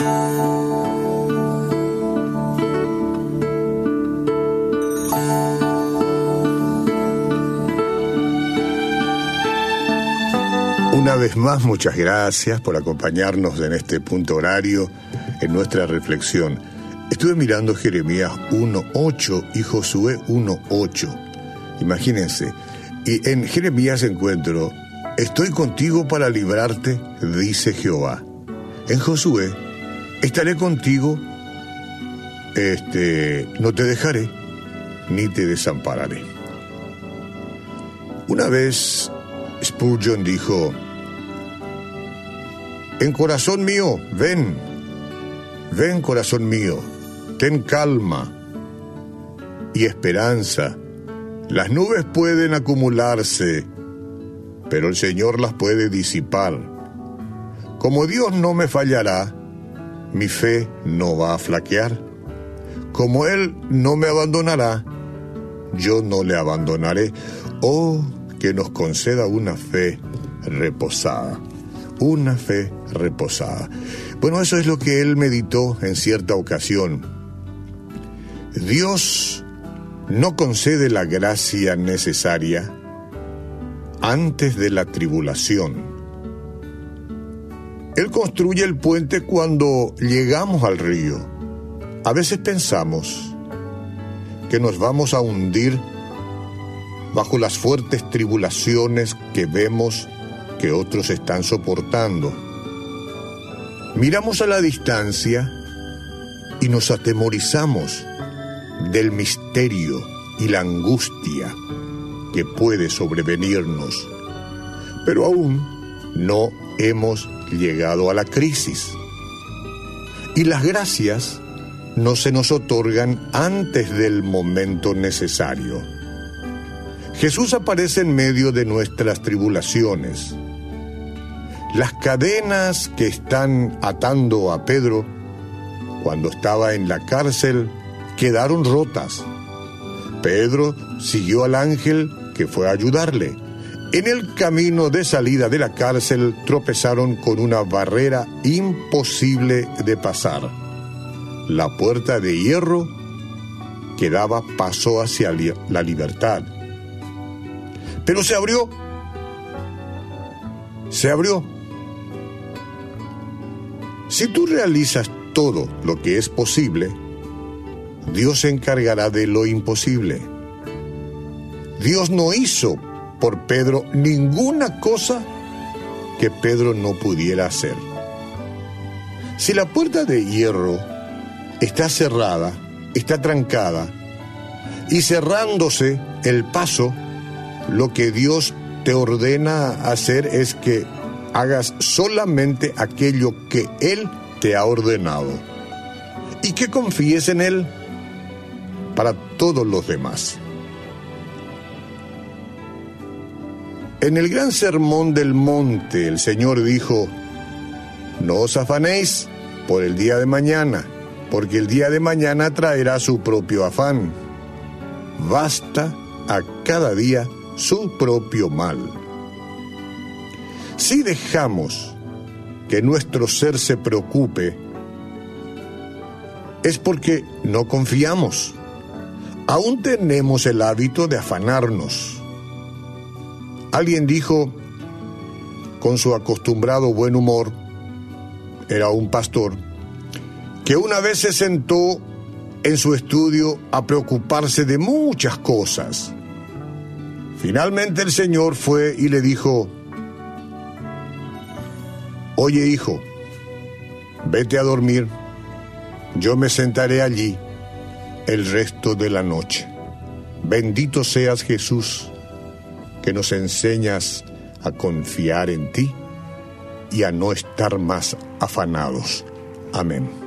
Una vez más, muchas gracias por acompañarnos en este punto horario en nuestra reflexión. Estuve mirando Jeremías 1.8 y Josué 1.8. Imagínense, y en Jeremías encuentro, estoy contigo para librarte, dice Jehová. En Josué, estaré contigo, este, no te dejaré, ni te desampararé. Una vez Spurgeon dijo, en corazón mío, ven, ven corazón mío, ten calma y esperanza. Las nubes pueden acumularse, pero el Señor las puede disipar. Como Dios no me fallará, mi fe no va a flaquear. Como Él no me abandonará, yo no le abandonaré. Oh, que nos conceda una fe reposada una fe reposada. Bueno, eso es lo que él meditó en cierta ocasión. Dios no concede la gracia necesaria antes de la tribulación. Él construye el puente cuando llegamos al río. A veces pensamos que nos vamos a hundir bajo las fuertes tribulaciones que vemos que otros están soportando. Miramos a la distancia y nos atemorizamos del misterio y la angustia que puede sobrevenirnos. Pero aún no hemos llegado a la crisis. Y las gracias no se nos otorgan antes del momento necesario. Jesús aparece en medio de nuestras tribulaciones las cadenas que están atando a Pedro cuando estaba en la cárcel quedaron rotas. Pedro siguió al ángel que fue a ayudarle. En el camino de salida de la cárcel tropezaron con una barrera imposible de pasar. La puerta de hierro que daba paso hacia la libertad. Pero se abrió. Se abrió si tú realizas todo lo que es posible, Dios se encargará de lo imposible. Dios no hizo por Pedro ninguna cosa que Pedro no pudiera hacer. Si la puerta de hierro está cerrada, está trancada, y cerrándose el paso, lo que Dios te ordena hacer es que hagas solamente aquello que Él te ha ordenado y que confíes en Él para todos los demás. En el gran sermón del monte el Señor dijo, no os afanéis por el día de mañana, porque el día de mañana traerá su propio afán. Basta a cada día su propio mal. Si dejamos que nuestro ser se preocupe, es porque no confiamos. Aún tenemos el hábito de afanarnos. Alguien dijo, con su acostumbrado buen humor, era un pastor, que una vez se sentó en su estudio a preocuparse de muchas cosas. Finalmente el Señor fue y le dijo, Oye hijo, vete a dormir, yo me sentaré allí el resto de la noche. Bendito seas Jesús, que nos enseñas a confiar en ti y a no estar más afanados. Amén.